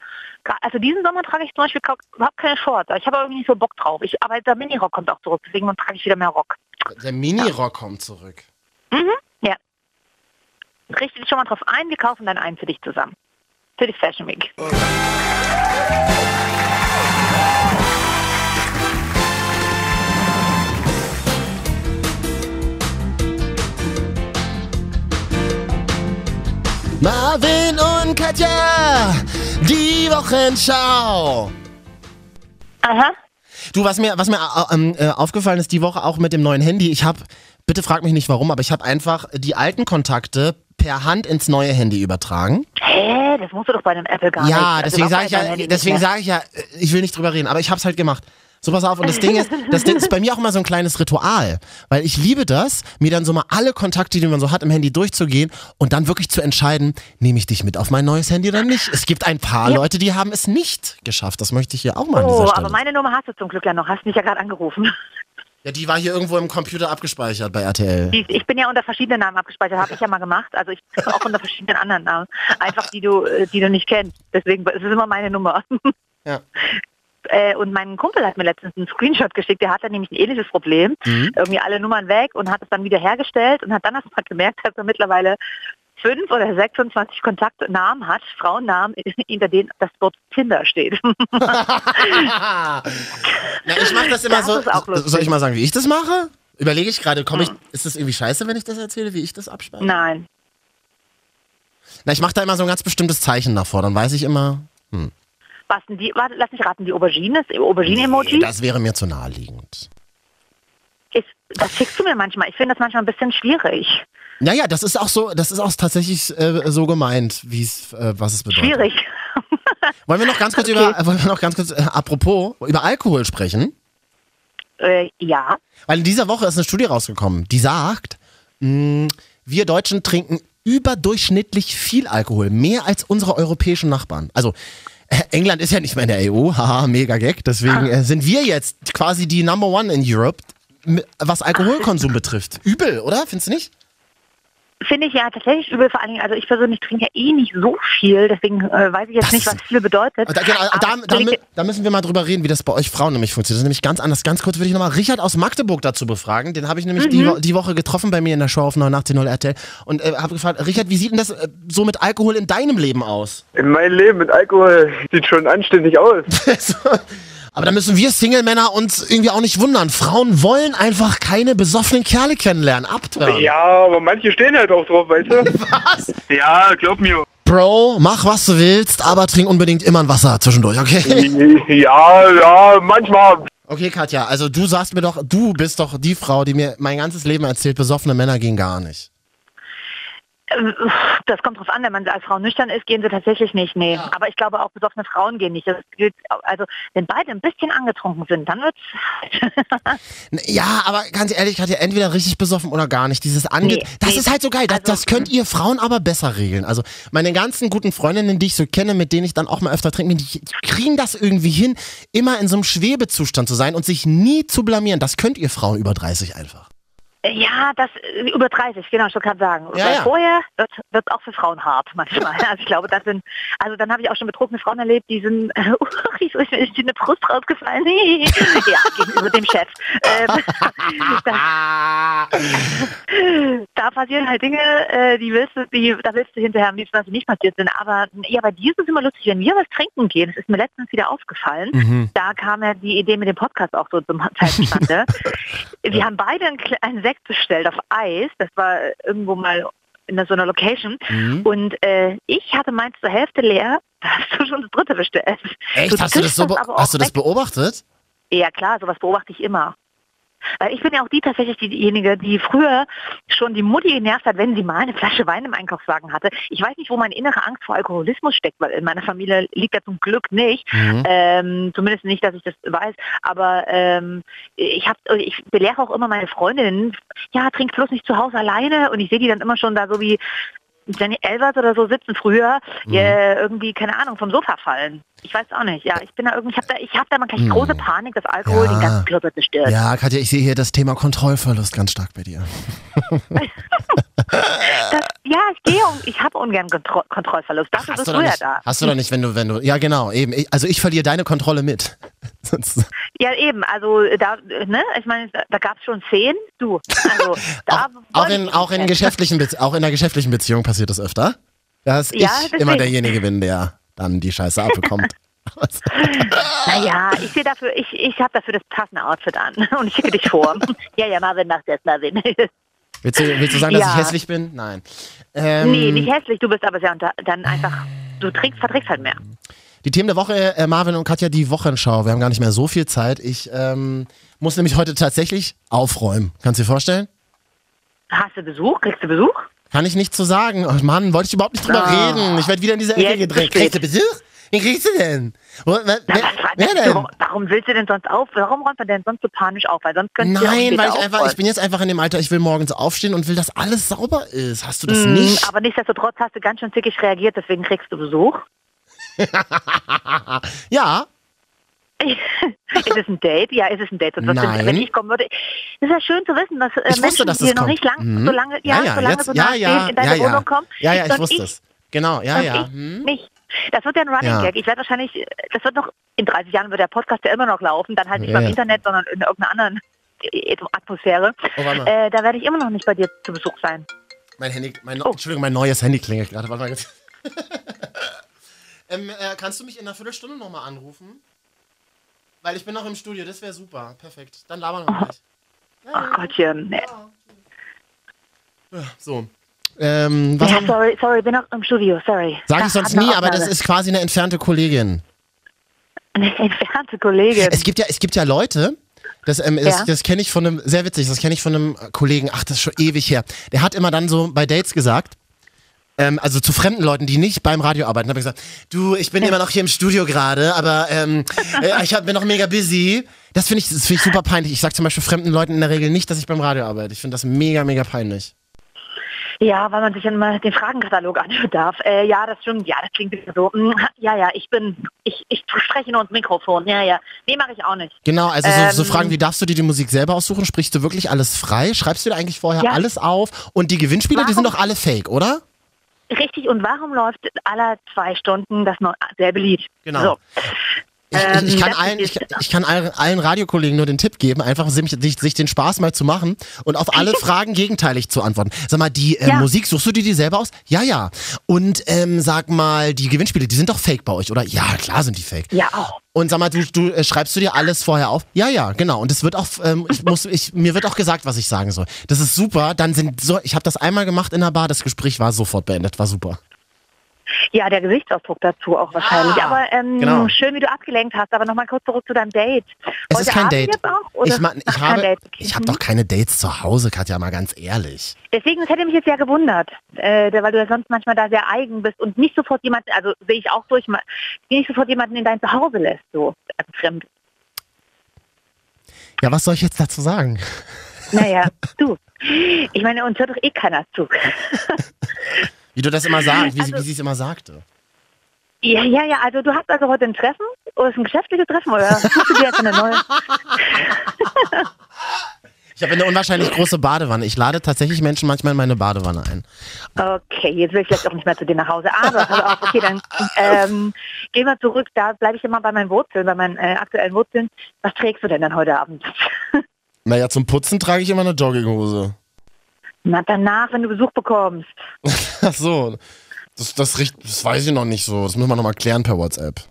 S2: also diesen Sommer trage ich zum Beispiel überhaupt keine Shorts. Ich habe aber irgendwie nicht so Bock drauf. Ich, aber der Minirock kommt auch zurück, deswegen trage ich wieder mehr Rock.
S1: Der Mini-Rock kommt zurück.
S2: Ja. Richte dich schon mal drauf ein, wir kaufen dann einen für dich zusammen. Für die Fashion Week.
S1: Marvin und Katja, die Wochenschau.
S2: Aha.
S1: Du, was mir, was mir äh, ähm, äh, aufgefallen ist die Woche auch mit dem neuen Handy, ich habe, bitte frag mich nicht warum, aber ich habe einfach die alten Kontakte per Hand ins neue Handy übertragen.
S2: Hä, das musst du doch bei einem Apple gar nicht.
S1: Ja,
S2: Also
S1: deswegen sage ich ja,
S2: Handy
S1: deswegen
S2: nicht
S1: sage ich ja, äh, ich will nicht drüber reden, aber ich hab's halt gemacht. So, pass auf, und das Ding ist, das Ding ist bei mir auch immer so ein kleines Ritual, weil ich liebe das, mir dann so mal alle Kontakte, die man so hat im Handy durchzugehen und dann wirklich zu entscheiden, nehme ich dich mit auf mein neues Handy oder nicht. Es gibt ein paar
S2: Ja.
S1: Leute, die haben es nicht geschafft. Das möchte ich hier auch mal
S2: Oh, aber meine Nummer hast du zum Glück ja noch. Hast mich ja gerade angerufen.
S1: Ja, die war hier irgendwo im Computer abgespeichert bei RTL.
S2: Die- Ich bin ja unter verschiedenen Namen abgespeichert, habe ich ja mal gemacht. Also ich bin auch unter verschiedenen anderen Namen. Einfach die du, äh, die du nicht kennst. Deswegen ist es immer meine Nummer.
S1: Ja.
S2: Äh, Und mein Kumpel hat mir letztens einen Screenshot geschickt. Der hatte nämlich ein ähnliches Problem.
S1: Mhm.
S2: Irgendwie alle Nummern weg und hat es dann wieder hergestellt und hat dann erst mal gemerkt, dass er mittlerweile fünf oder 26 Kontaktnamen hat, Frauennamen, hinter denen das Wort Tinder steht.
S1: Na, ich mache das immer
S2: Das
S1: so. Soll ich mal sagen, wie ich das mache? Überlege ich gerade, komme ich, ist das irgendwie scheiße, wenn ich das erzähle, wie ich das abspeichere?
S2: Nein.
S1: Na, ich mache da immer so ein ganz bestimmtes Zeichen davor, dann weiß ich immer,
S2: Was denn die, warte, lass mich raten, die Aubergine, das Aubergine-Emoji?
S1: das wäre mir zu naheliegend.
S2: ist, das schickst du mir manchmal. Ich finde das manchmal ein bisschen schwierig.
S1: Naja, das ist auch so, das ist auch tatsächlich äh, so gemeint, wie es, äh, was es bedeutet.
S2: Schwierig.
S1: Wollen wir noch ganz kurz
S2: Okay.
S1: über, wollen wir noch ganz kurz, äh, apropos, über Alkohol sprechen?
S2: äh, ja.
S1: Weil in dieser Woche ist eine Studie rausgekommen, die sagt, mh, wir Deutschen trinken überdurchschnittlich viel Alkohol, mehr als unsere europäischen Nachbarn. Also äh, England ist ja nicht mehr in der EU, haha, mega Gag. Deswegen äh, sind wir jetzt quasi die Number One in Europe, was Alkoholkonsum betrifft. Übel, oder? Findest du nicht?
S2: Finde ich ja tatsächlich übel, vor allen Dingen, also ich persönlich trinke ja eh nicht so viel, deswegen äh, weiß ich jetzt
S1: Das
S2: nicht, was viel bedeutet.
S1: Da, genau, da, da, da müssen wir mal drüber reden, wie das bei euch Frauen nämlich funktioniert. Das ist nämlich ganz anders. Ganz kurz würde ich nochmal Richard aus Magdeburg dazu befragen. Den habe ich nämlich
S2: Mhm.
S1: die, Wo die Woche getroffen bei mir in der Show auf 89.0 RTL und äh, habe gefragt, Richard, wie sieht denn das äh, so mit Alkohol in deinem Leben aus?
S3: Mein Leben mit Alkohol sieht schon anständig aus.
S1: So. Aber da müssen wir Single-Männer uns irgendwie auch nicht wundern. Frauen wollen einfach keine besoffenen Kerle kennenlernen. Abtören.
S3: Ja, aber manche stehen halt auch drauf, weißt du?
S1: Was?
S3: Ja, glaub mir.
S1: Bro, mach was du willst, aber trink unbedingt immer ein Wasser zwischendurch, okay?
S3: Ja, ja, manchmal.
S1: Okay, Katja, also du sagst mir doch, du bist doch die Frau, die mir mein ganzes Leben erzählt, besoffene Männer gehen gar nicht.
S2: Das kommt drauf an, wenn man als Frau nüchtern ist, gehen sie tatsächlich nicht, nee. Aber ich glaube auch besoffene Frauen gehen nicht. Das gilt, also wenn beide ein bisschen angetrunken sind, dann wird's
S1: N- Ja, aber ganz ehrlich, Katja, entweder richtig besoffen oder gar nicht. Dieses Ange
S2: Nee,
S1: das
S2: nee.
S1: ist halt so geil. Das,
S2: Also-
S1: das könnt ihr Frauen aber besser regeln. Also meine ganzen guten Freundinnen, die ich so kenne, mit denen ich dann auch mal öfter trinke, die, die kriegen das irgendwie hin, immer in so einem Schwebezustand zu sein und sich nie zu blamieren. Das könnt ihr Frauen über 30 einfach.
S2: Ja, das äh, über 30, genau, ich wollte gerade sagen.
S1: Ja, ja.
S2: Vorher wird es auch für Frauen hart manchmal. Also ich glaube, das sind, also dann habe ich auch schon betrunkene Frauen erlebt, die sind, äh, wieso ist mir eine Brust rausgefallen? ja, gegenüber dem Chef. Ähm, das, da passieren halt Dinge, äh, die willst du, die, da willst du hinterher am liebsten, dass sie nicht passiert sind. Aber ja, bei dir ist es immer lustig, wenn wir was trinken gehen. Das ist mir letztens wieder aufgefallen.
S1: Mhm.
S2: Da kam ja die Idee mit dem Podcast auch so zum Teil zustande. Wir haben beide einen, Sekt bestellt auf Eis. Das war irgendwo mal in so einer Location.
S1: Mhm.
S2: Und äh, ich hatte meins zur Hälfte leer. Da hast du schon das dritte bestellt.
S1: Echt? Hast du das so,
S2: auch
S1: hast du das beobachtet?
S2: Ja klar, sowas beobachte ich immer. Weil ich bin ja auch die tatsächlich diejenige, die früher schon die Mutti genervt hat, wenn sie mal eine Flasche Wein im Einkaufswagen hatte. Ich weiß nicht, wo meine innere Angst vor Alkoholismus steckt, weil in meiner Familie liegt das zum Glück nicht.
S1: Mhm.
S2: Ähm, zumindest nicht, dass ich das weiß. Aber ähm, ich, hab, ich belehre auch immer meine Freundinnen, ja, trink bloß nicht zu Hause alleine. Und ich sehe die dann immer schon da so wie Jenny Elvers oder so sitzen früher,
S1: Mhm.
S2: äh, irgendwie, keine Ahnung, vom Sofa fallen. Ich weiß auch nicht. Ja, ich bin da irgendwie, ich habe da, ich hab da mal gleich große Panik, dass Alkohol
S1: Mhm. Ja.
S2: den ganzen Körper zerstört.
S1: Ja, Katja, ich sehe hier das Thema Kontrollverlust ganz stark bei dir.
S2: Das, ja, ich gehe und ich habe ungern Kontro Kontrollverlust. Dafür
S1: Hast
S2: bist
S1: du,
S2: ja
S1: nicht,
S2: da.
S1: hast du doch nicht, wenn du, wenn du, ja genau, eben. Ich, also ich verliere deine Kontrolle mit.
S2: Ja, eben. Also da, ne, ich meine, da, gab es schon Szenen. Du, also da
S1: auch, auch in, auch in geschäftlichen, Be auch in einer geschäftlichen Beziehung passiert das öfter. Dass
S2: Ja,
S1: ich
S2: deswegen.
S1: immer derjenige bin, der dann die Scheiße abbekommt.
S2: Naja, ich sehe dafür, ich, ich habe dafür das passende Outfit an und ich schicke dich vor. ja, ja, Marvin macht das, Marvin.
S1: Willst, du, willst du sagen, dass
S2: Ja.
S1: ich hässlich bin? Nein. Ähm,
S2: nee, nicht hässlich, du bist aber sehr unter, dann einfach, du trägst, verträgst halt mehr.
S1: Die Themen der Woche, äh, Marvin und Katja, die Wochenschau. Wir haben gar nicht mehr so viel Zeit. Ich ähm, muss nämlich heute tatsächlich aufräumen. Kannst du dir vorstellen?
S2: Hast du Besuch? Kriegst du Besuch?
S1: Kann ich nicht zu sagen. Oh Mann, wollte ich überhaupt nicht drüber
S2: Ah.
S1: reden. Ich werde wieder in diese Ecke
S2: Jetzt
S1: gedrängt. Kriegst du Besuch? Wen kriegst du denn? Wo, wer,
S2: Na,
S1: wer, wer
S2: das?
S1: denn?
S2: Warum, warum willst du denn sonst auf? Warum räumt man denn sonst so panisch auf? Weil sonst könntest
S1: Nein, weil ich einfach, ich bin jetzt einfach in dem Alter, ich will morgens aufstehen und will, dass alles sauber ist. Hast du das
S2: Mm,
S1: nicht?
S2: Aber nichtsdestotrotz hast du ganz schön zickig reagiert, deswegen kriegst du Besuch.
S1: Ja,
S2: ist es ein Date? Ja, ist es ein Date. Du-
S1: Nein.
S2: Wenn ich kommen würde. Es ist ja schön zu wissen, dass äh,
S1: Ich wusste,
S2: Menschen,
S1: dass
S2: die
S1: das
S2: noch
S1: kommt.
S2: nicht lang,
S1: Mhm.
S2: so lange, ja,
S1: Ja, ja,
S2: so lange
S1: jetzt-
S2: so
S1: ja, ja,
S2: in deine
S1: ja, ja.
S2: Wohnung kommen.
S1: ja, ja, ich
S2: und
S1: wusste es. Genau, ja,
S2: und
S1: ja.
S2: ich
S1: Hm?
S2: nicht. Das wird ja ein Running
S1: Ja.
S2: Gag. Ich werde wahrscheinlich, das wird noch, in 30 Jahren wird der Podcast ja immer noch laufen, dann halt nicht
S1: Ja,
S2: beim. Internet, sondern in irgendeiner anderen äh, Atmosphäre.
S1: Oh.
S2: Äh, da werde ich immer noch nicht bei dir zu Besuch sein.
S1: Mein Handy, mein,
S2: Oh.
S1: Entschuldigung, mein neues Handy klingelt gerade. Warte mal ganz. ähm, äh, kannst du mich in einer Viertelstunde nochmal anrufen? Weil ich bin noch im Studio, das wäre super. Perfekt. Dann labern wir gleich.
S2: Ach Gottchen. Nee.
S1: Ja, so. Ähm, was
S2: Ja,
S1: haben,
S2: sorry, sorry, bin noch im Studio, sorry.
S1: sag
S2: Da
S1: ich sonst nie, aber das ist quasi eine entfernte Kollegin.
S2: Eine entfernte Kollegin.
S1: Es gibt ja, es gibt ja Leute, das, ähm, das,
S2: Ja.
S1: das kenne ich von einem, sehr witzig, das kenne ich von einem Kollegen, ach, das ist schon ewig her. Der hat immer dann so bei Dates gesagt, ähm, also zu fremden Leuten, die nicht beim Radio arbeiten, habe ich gesagt, du, ich bin immer noch hier im Studio gerade, aber ähm, äh, ich hab, bin noch mega busy. Das finde ich, das finde ich super peinlich. Ich sage zum Beispiel fremden Leuten in der Regel nicht, dass ich beim Radio arbeite. Ich finde das mega, mega peinlich.
S2: Ja, weil man sich dann mal den Fragenkatalog anhören darf. Äh, ja, das stimmt. Ja, das klingt so. mm, Ja, ja, ich bin, ich, ich spreche nur ins Mikrofon. Ja, ja. Nee, mache ich auch nicht.
S1: Genau, also
S2: Ähm.
S1: so, so Fragen wie, darfst du dir die Musik selber aussuchen? Sprichst du wirklich alles frei? Schreibst du dir eigentlich vorher
S2: Ja.
S1: alles auf? Und die Gewinnspiele, die sind
S2: Warum?
S1: doch alle fake, oder?
S2: Richtig, und warum läuft aller zwei Stunden das noch selbe Lied?
S1: Genau.
S2: So.
S1: Ich, ich,
S2: Ähm,
S1: ich kann, allen, ich,
S2: ist-
S1: ich kann allen, Radiokollegen nur den Tipp geben, einfach sich, sich, sich den Spaß mal zu machen und auf alle Fragen gegenteilig zu antworten. Sag mal, die äh,
S2: Ja.
S1: Musik, suchst du dir die selber aus? Ja, ja. Und ähm, sag mal, die Gewinnspiele, die sind doch fake bei euch, oder? Ja, klar sind die fake.
S2: Ja, auch.
S1: Und sag mal, du, du äh, schreibst du dir alles vorher auf? Ja, ja, genau. Und es wird auch, ähm, ich muss, ich, mir wird auch gesagt, was ich sagen soll. Das ist super. Dann sind so, ich habe das einmal gemacht in der Bar, das Gespräch war sofort beendet, war super.
S2: Ja, der Gesichtsausdruck dazu auch wahrscheinlich.
S1: Ah,
S2: aber ähm,
S1: genau.
S2: schön, wie du abgelenkt hast. Aber nochmal kurz zurück zu deinem Date.
S1: Es
S2: Heute
S1: ist kein Date.
S2: Auch,
S1: ich mein, ich
S2: Ach,
S1: habe,
S2: Date.
S1: ich habe
S2: Mhm.
S1: doch keine Dates zu Hause, Katja, mal ganz ehrlich.
S2: Deswegen, das hätte mich jetzt ja gewundert, äh, weil du ja sonst manchmal da sehr eigen bist und nicht sofort jemanden, also sehe ich auch durch, nicht sofort jemanden in dein Zuhause lässt, so also fremd.
S1: Ja, was soll ich jetzt dazu sagen?
S2: Naja, du. Ich meine, uns hört doch eh keiner zu.
S1: Wie du das immer sagst, wie, sie-
S2: Also-
S1: wie sie es immer sagte.
S2: Ja, ja, ja, also du hast also heute ein Treffen, oder ist ein geschäftliches Treffen, oder suchst du dir jetzt eine neue?
S1: Ich habe eine unwahrscheinlich große Badewanne. Ich lade tatsächlich Menschen manchmal in meine Badewanne ein.
S2: Okay, jetzt will ich vielleicht auch nicht mehr zu dir nach Hause. Aber, auf, okay, dann ähm, gehen wir zurück. Da bleibe ich immer bei meinen Wurzeln, bei meinen äh, aktuellen Wurzeln. Was trägst du denn dann heute Abend?
S1: Naja, zum Putzen trage ich immer eine Jogginghose.
S2: Na, danach, wenn du Besuch bekommst.
S1: Ach so. Das, das, richt- das weiß ich noch nicht so. Das müssen wir nochmal klären per WhatsApp.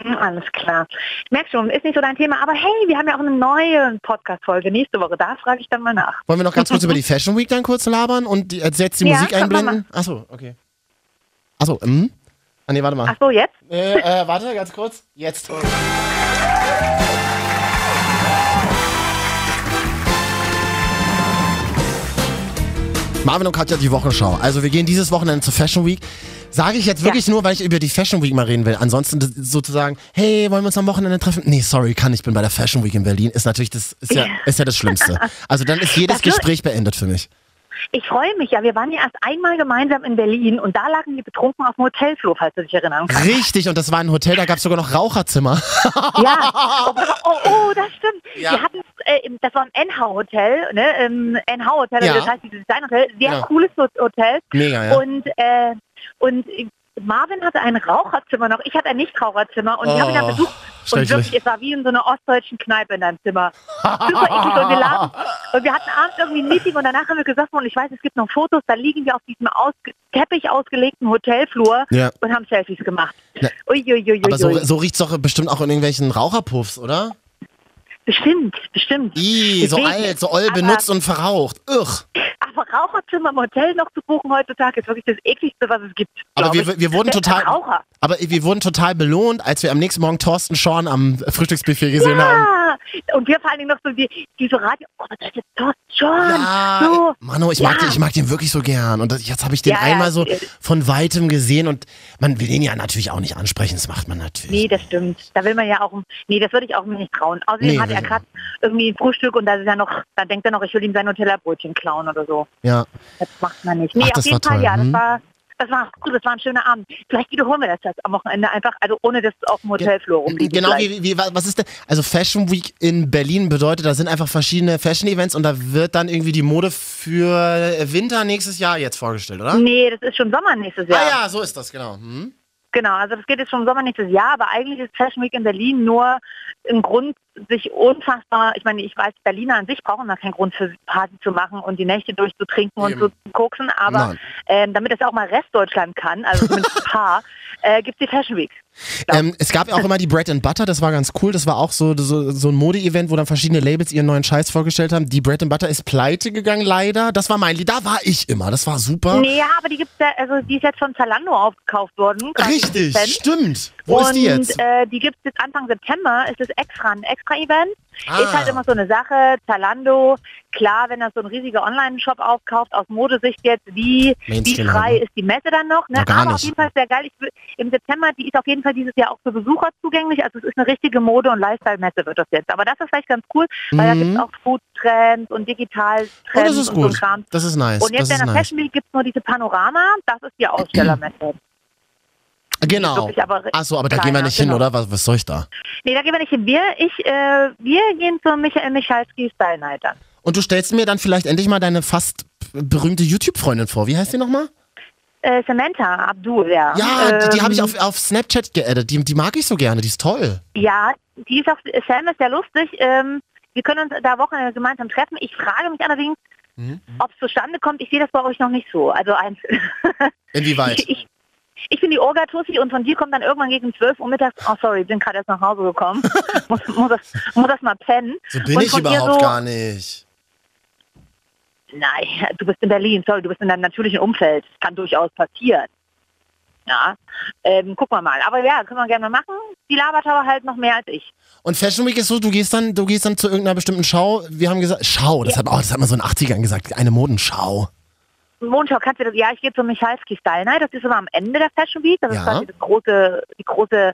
S2: Hm, Alles klar. Ich merke schon, ist nicht so dein Thema, aber hey, wir haben ja auch eine neue Podcast-Folge nächste Woche. Da frage ich dann mal nach.
S1: Wollen wir noch ganz kurz über die Fashion Week dann kurz labern und die, jetzt die
S2: Ja,
S1: Musik einblenden? Achso, okay. Achso, hm? Ah, nee, warte mal.
S2: Ach so, jetzt?
S1: Äh, äh, warte, ganz kurz. Jetzt. Marvin und Katja, die Wochenschau. Also wir gehen dieses Wochenende zur Fashion Week. Sage ich jetzt wirklich nur, weil ich über die Fashion Week mal reden will. Ansonsten sozusagen, hey, wollen wir uns am Wochenende treffen? Nee, sorry, kann ich bin bei der Fashion Week in Berlin. Ist natürlich das ist ja, ist ja das Schlimmste. Also dann ist jedes
S2: Dafür-
S1: Gespräch beendet für mich.
S2: Ich freue mich ja. Wir waren ja erst einmal gemeinsam in Berlin und da lagen wir betrunken auf dem Hotelflur, falls du dich erinnern kannst.
S1: Richtig, und das war ein Hotel, da gab es sogar noch Raucherzimmer.
S2: Ja, oh, oh, oh, das stimmt.
S1: Ja.
S2: Wir hatten, äh, das war im NH Hotel, ne? Im NH Hotel,
S1: Ja.
S2: also das heißt dieses Designhotel, sehr
S1: Ja.
S2: cooles Hotel.
S1: Mega, ja.
S2: Und, äh, und Marvin hatte ein Raucherzimmer noch, ich hatte ein Nichtraucherzimmer und ich habe ihn dann
S1: Oh,
S2: besucht. Und wirklich, es war wie in so einer ostdeutschen Kneipe in deinem Zimmer. Super eklig. Und wir, lagen, und wir hatten abends irgendwie ein Meeting und danach haben wir gesagt, und ich weiß, es gibt noch Fotos, da liegen wir auf diesem ausge Teppich ausgelegten Hotelflur
S1: Ja.
S2: und haben Selfies gemacht.
S1: Ja.
S2: Uiuiuiui.
S1: Aber so, so riecht's doch bestimmt auch in irgendwelchen Raucherpuffs, oder?
S2: Bestimmt, bestimmt.
S1: Ih, so alt, so oll
S2: aber-
S1: benutzt und verraucht. Ugh.
S2: Aber Raucherzimmer im Hotel noch zu buchen heutzutage ist wirklich das ekligste, was es gibt.
S1: Aber wir, wir wurden total,
S2: Raucher.
S1: aber wir wurden total belohnt, als wir am nächsten Morgen Thorsten Schorn am Frühstücksbuffet gesehen haben.
S2: Ja, und wir vor allen Dingen noch so die, die so Radio, oh, das ist Thorsten schon.
S1: Ja,
S2: so.
S1: Mano, ich mag,
S2: Ja.
S1: den, ich mag den wirklich so gern. Und das, jetzt habe ich den
S2: Ja, ja,
S1: einmal so von weitem gesehen und man will ihn ja natürlich auch nicht ansprechen. Das macht man natürlich.
S2: Nee, das stimmt. Da will man ja auch, nee, das würde ich auch mir nicht trauen. Außerdem
S1: Nee,
S2: hat er gerade irgendwie ein Frühstück und da ist er noch, da denkt er noch, ich will ihm sein Nutella-Brötchen klauen oder so.
S1: Ja.
S2: Das macht man nicht. Nee,
S1: Ach,
S2: auf
S1: das
S2: jeden
S1: war
S2: Fall,
S1: toll,
S2: ja.
S1: hm?
S2: Das war, das war cool, das war ein schöner Abend. Vielleicht wiederholen wir das jetzt am Wochenende einfach, also ohne dass es auf dem Hotelflur rumliegt.
S1: Genau, wie, wie, was ist denn? Also Fashion Week in Berlin bedeutet, da sind einfach verschiedene Fashion-Events und da wird dann irgendwie die Mode für Winter nächstes Jahr jetzt vorgestellt, oder?
S2: Nee, das ist schon Sommer nächstes Jahr.
S1: Ah ja, so ist das, genau. Hm?
S2: Genau, also das geht jetzt schon im Sommer nächstes Jahr, aber eigentlich ist Fashion Week in Berlin nur ein Grund, sich unfassbar, ich meine, ich weiß, Berliner an sich brauchen da keinen Grund für Party zu machen und die Nächte durchzutrinken und
S1: Eben.
S2: zu koksen, aber ähm, damit es auch mal Restdeutschland kann, also zumindest ein paar, äh, gibt es die Fashion Week. Ja.
S1: Ähm, es gab ja auch immer die Bread and Butter, das war ganz cool. Das war auch so, so, so ein Mode-Event, wo dann verschiedene Labels ihren neuen Scheiß vorgestellt haben. Die Bread and Butter ist pleite gegangen, leider. Das war mein Lied. Da war ich immer. Das war super.
S2: Nee, ja, aber die gibt's ja, also die ist jetzt von Zalando aufgekauft worden.
S1: Richtig,
S2: 50 Cent.
S1: stimmt. Wo
S2: und
S1: ist die jetzt?
S2: Äh, die gibt es jetzt Anfang September, ist es extra ein Extra-Event.
S1: Ah.
S2: Ist halt immer so eine Sache, Zalando, klar, wenn das so ein riesiger Online-Shop aufkauft, aus Modesicht jetzt, wie, wie frei
S1: halt, ne?
S2: ist die Messe dann noch? Ne? Aber auf jeden Fall sehr geil. Ich, Im September, die ist auf jeden Fall dieses Jahr auch für Besucher zugänglich. Also es ist eine richtige Mode- und Lifestyle-Messe wird das jetzt. Aber das ist vielleicht ganz cool, weil da
S1: Mhm.
S2: gibt es auch Food-Trends und Digital-Trends
S1: Oh, das ist
S2: und so
S1: gut.
S2: Kram.
S1: Das ist nice.
S2: Und jetzt in der
S1: nice.
S2: Fashion Week gibt es nur diese Panorama, das ist die Ausstellermesse.
S1: Genau. Achso, aber da
S2: kleiner,
S1: gehen wir nicht hin,
S2: genau.
S1: oder? Was, was soll ich da?
S2: Nee, da gehen wir nicht hin. Wir, ich, äh, wir gehen zur Michael Michalski Style Night dann.
S1: Und du stellst mir dann vielleicht endlich mal deine fast berühmte YouTube-Freundin vor. Wie heißt die nochmal?
S2: Äh, Samantha Abdul, ja.
S1: Ja, die, die habe ich
S2: Ähm,
S1: auf, auf Snapchat geaddet. Die, die mag ich so gerne. Die ist toll.
S2: Ja, die ist auch, Sam ist sehr lustig. Ähm, wir können uns da Wochenende gemeinsam treffen. Ich frage mich allerdings,
S1: Mhm.
S2: ob es zustande kommt. Ich sehe das bei euch noch nicht so. Also eins.
S1: Inwieweit?
S2: ich, ich, ich bin die Orga-Tussi und von dir kommt dann irgendwann gegen 12 Uhr mittags, oh sorry, bin gerade erst nach Hause gekommen. muss, muss, das, muss das mal pennen.
S1: So bin
S2: Und
S1: ich überhaupt
S2: so-
S1: gar nicht.
S2: Nein, du bist in Berlin, sorry, du bist in deinem natürlichen Umfeld. Das kann durchaus passieren. Ja, ähm, gucken wir mal. Aber ja, können wir gerne mal machen. Die labert aber halt noch mehr als ich.
S1: Und Fashion Week ist so, du gehst dann, du gehst dann zu irgendeiner bestimmten Schau. Wir haben gesagt, Schau, das hat, oh, das hat man so in den 80ern gesagt, eine Modenschau.
S2: Mondschau, kannst du das, ja, ich gehe zur Michalski Style Night, das ist immer am Ende der Fashion Week, das
S1: Ja.
S2: ist quasi das große, die große,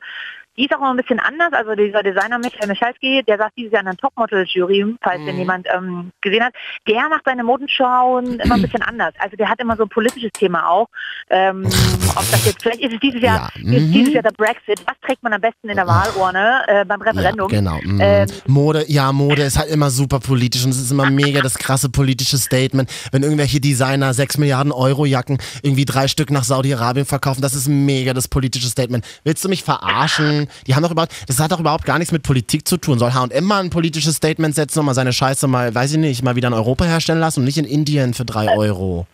S2: die ist auch immer ein bisschen anders, also dieser Designer Michael Michalski, der saß dieses Jahr in der Topmodel-Jury, falls
S1: Mhm.
S2: den jemand ähm, gesehen hat, der macht seine Modenschauen immer ein bisschen anders, also der hat immer so ein politisches Thema auch, ähm, ob das jetzt, vielleicht ist es dieses Jahr,
S1: Ja,
S2: ist
S1: mhm.
S2: dieses Jahr der Brexit, was trägt man am besten in der Wahlurne äh, beim Referendum?
S1: Ja, genau. mhm.
S2: Ähm,
S1: Mode, ja, Mode ist halt immer super politisch und es ist immer mega das krasse politische Statement. Wenn irgendwelche Designer 6 Milliarden Euro Jacken irgendwie drei Stück nach Saudi-Arabien verkaufen, das ist mega das politische Statement. Willst du mich verarschen? Die haben doch überhaupt, das hat doch überhaupt gar nichts mit Politik zu tun. Soll H&M mal ein politisches Statement setzen und mal seine Scheiße mal, weiß ich nicht, mal wieder in Europa herstellen lassen und nicht in Indien für drei Euro?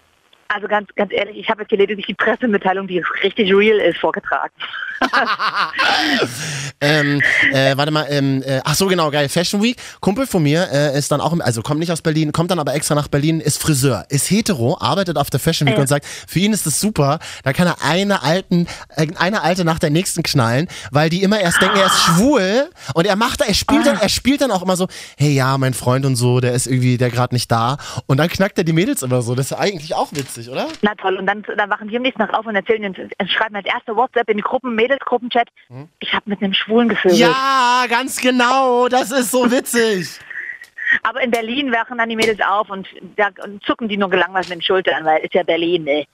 S2: Also ganz, ganz ehrlich, ich habe jetzt hier lediglich die Pressemitteilung, die richtig real ist, vorgetragen.
S1: Ähm, äh, warte mal, ähm, äh, ach so genau, geil. Fashion Week. Kumpel von mir äh, ist dann auch, im, also kommt nicht aus Berlin, kommt dann aber extra nach Berlin, ist Friseur, ist hetero, arbeitet auf der Fashion Week
S2: Ja.
S1: und sagt, für ihn ist das super. Da kann er eine alten, äh, eine alte nach der nächsten knallen, weil die immer erst denken, er ist schwul und er macht, er spielt dann, er spielt dann auch immer so, hey ja, mein Freund und so, der ist irgendwie, der gerade nicht da und dann knackt er die Mädels immer so. Das ist eigentlich auch witzig, oder?
S2: Na toll, und dann, dann wachen wir am nächsten Tag auf und erzählen, uns- äh, schreiben als erste WhatsApp in die Gruppen, Mädelsgruppenchat, ich habe mit einem Schwulen gevögelt.
S1: Ja, ganz genau. Das ist so witzig.
S2: Aber in Berlin wachen dann die Mädels auf und da und zucken die nur gelangweilt mit den Schultern, weil ist ja Berlin, ne?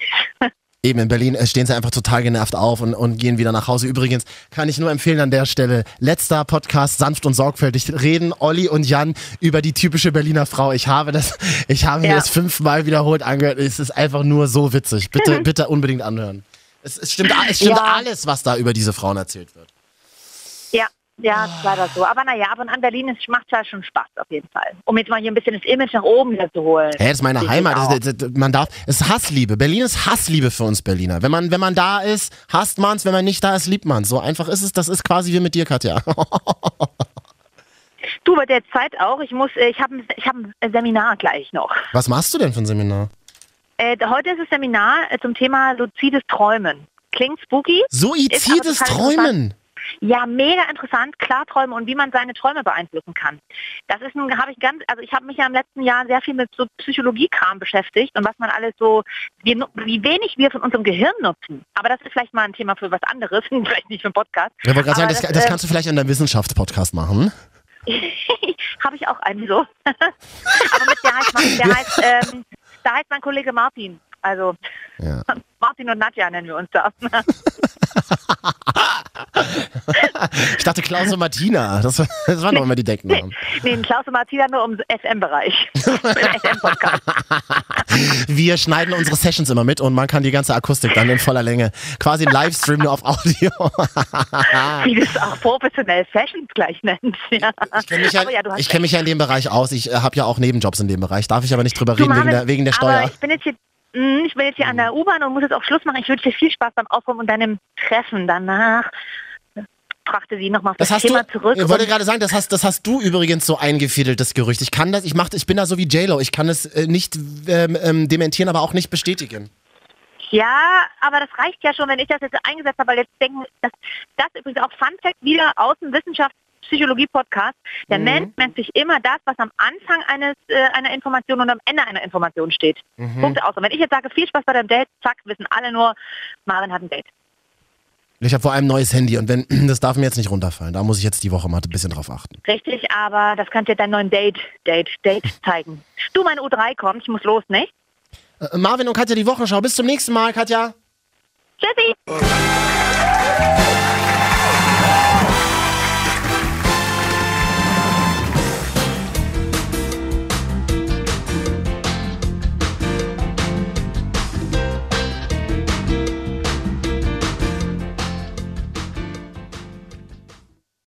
S1: Eben in Berlin äh, stehen sie einfach total genervt auf und, und gehen wieder nach Hause. Übrigens kann ich nur empfehlen an der Stelle, letzter Podcast, sanft und sorgfältig, reden Olli und Jan über die typische Berliner Frau. Ich habe das, ich habe mir
S2: Ja.
S1: das fünfmal wiederholt angehört. Es ist einfach nur so witzig. Bitte, bitte unbedingt anhören. Es, es stimmt, es stimmt
S2: Ja.
S1: alles, was da über diese Frauen erzählt wird.
S2: Ja, ja, ist leider so. Aber naja, ab und an Berlin ist, macht ja schon Spaß auf jeden Fall. Um jetzt mal hier ein bisschen das Image nach oben wieder zu holen.
S1: Hä, das ist meine Heimat.
S2: auch.
S1: Das, das, man darf, es ist Hassliebe. Berlin ist Hassliebe für uns Berliner. Wenn man, wenn man da ist, hasst man's. Wenn man nicht da ist, liebt man's. So einfach ist es. Das ist quasi wie mit dir, Katja.
S2: Du, bei der Zeit auch. Ich muss, äh, ich habe ich hab ein Seminar gleich noch.
S1: Was machst du denn für ein Seminar?
S2: Äh, heute ist das Seminar äh, zum Thema luzides Träumen. Klingt spooky?
S1: Suizides Träumen.
S2: Ja, mega interessant, Klarträume und wie man seine Träume beeinflussen kann. Das ist ein, habe ich ganz, also ich habe mich ja im letzten Jahr sehr viel mit so Psychologiekram beschäftigt und was man alles so, wie, wie wenig wir von unserem Gehirn nutzen. Aber das ist vielleicht mal ein Thema für was anderes, vielleicht nicht für einen Podcast.
S1: Ich wollte gerade sagen,
S2: Aber
S1: das, das
S2: äh,
S1: kannst du vielleicht in deinem Wissenschaftspodcast machen.
S2: habe ich auch einen so. Aber mit der heißt, der heißt, ähm, da heißt mein Kollege Martin. Also
S1: Ja.
S2: Martin und Nadja nennen wir uns da.
S1: Ich dachte Klaus und Martina. Das, das waren doch immer die Decknamen.
S2: nee, Klaus und Martina nur im SM-Bereich.
S1: Wir schneiden unsere Sessions immer mit und man kann die ganze Akustik dann in voller Länge. Quasi ein Livestream nur auf Audio.
S2: Wie du es auch professionell Fashions gleich nennst. Ja.
S1: Ich kenne mich, ja, kenn mich ja in dem Bereich aus. Ich äh, habe ja auch Nebenjobs in dem Bereich. Darf ich aber nicht drüber
S2: Du,
S1: reden wegen der, wegen der
S2: Aber
S1: Steuer.
S2: ich bin jetzt hier, mh, ich bin jetzt hier an der U-Bahn und muss jetzt auch Schluss machen. Ich wünsche dir viel Spaß beim Aufräumen und deinem Treffen danach. Brachte sie nochmal auf das,
S1: Das hast du,
S2: Thema zurück.
S1: ich wollte gerade sagen, das hast, das hast du übrigens so eingefädelt, das Gerücht. Ich kann das, ich mach, ich bin da so wie JLo. Ich kann es äh, nicht ähm, ähm, dementieren, aber auch nicht bestätigen.
S2: Ja, aber das reicht ja schon, wenn ich das jetzt eingesetzt habe, weil jetzt denken, das, das übrigens auch Fun Fact wieder aus dem Wissenschaftspsychologie-Podcast. Der
S1: Mhm.
S2: Mensch nennt sich immer das, was am Anfang eines, äh, einer Information und am Ende einer Information steht.
S1: Mhm.
S2: Punkte aus. Und wenn ich jetzt sage, viel Spaß bei deinem Date, zack, wissen alle nur, Marvin hat ein Date.
S1: Ich habe vor allem ein neues Handy und wenn das darf mir jetzt nicht runterfallen. Da muss ich jetzt die Woche mal ein bisschen drauf achten.
S2: Richtig, aber das könnte dir deinen neuen Date, Date, Date zeigen. Du, mein U3 kommt, ich muss los, ne?
S1: Äh, Marvin und Katja, die Wochenschau. Bis zum nächsten Mal, Katja.
S2: Tschüssi!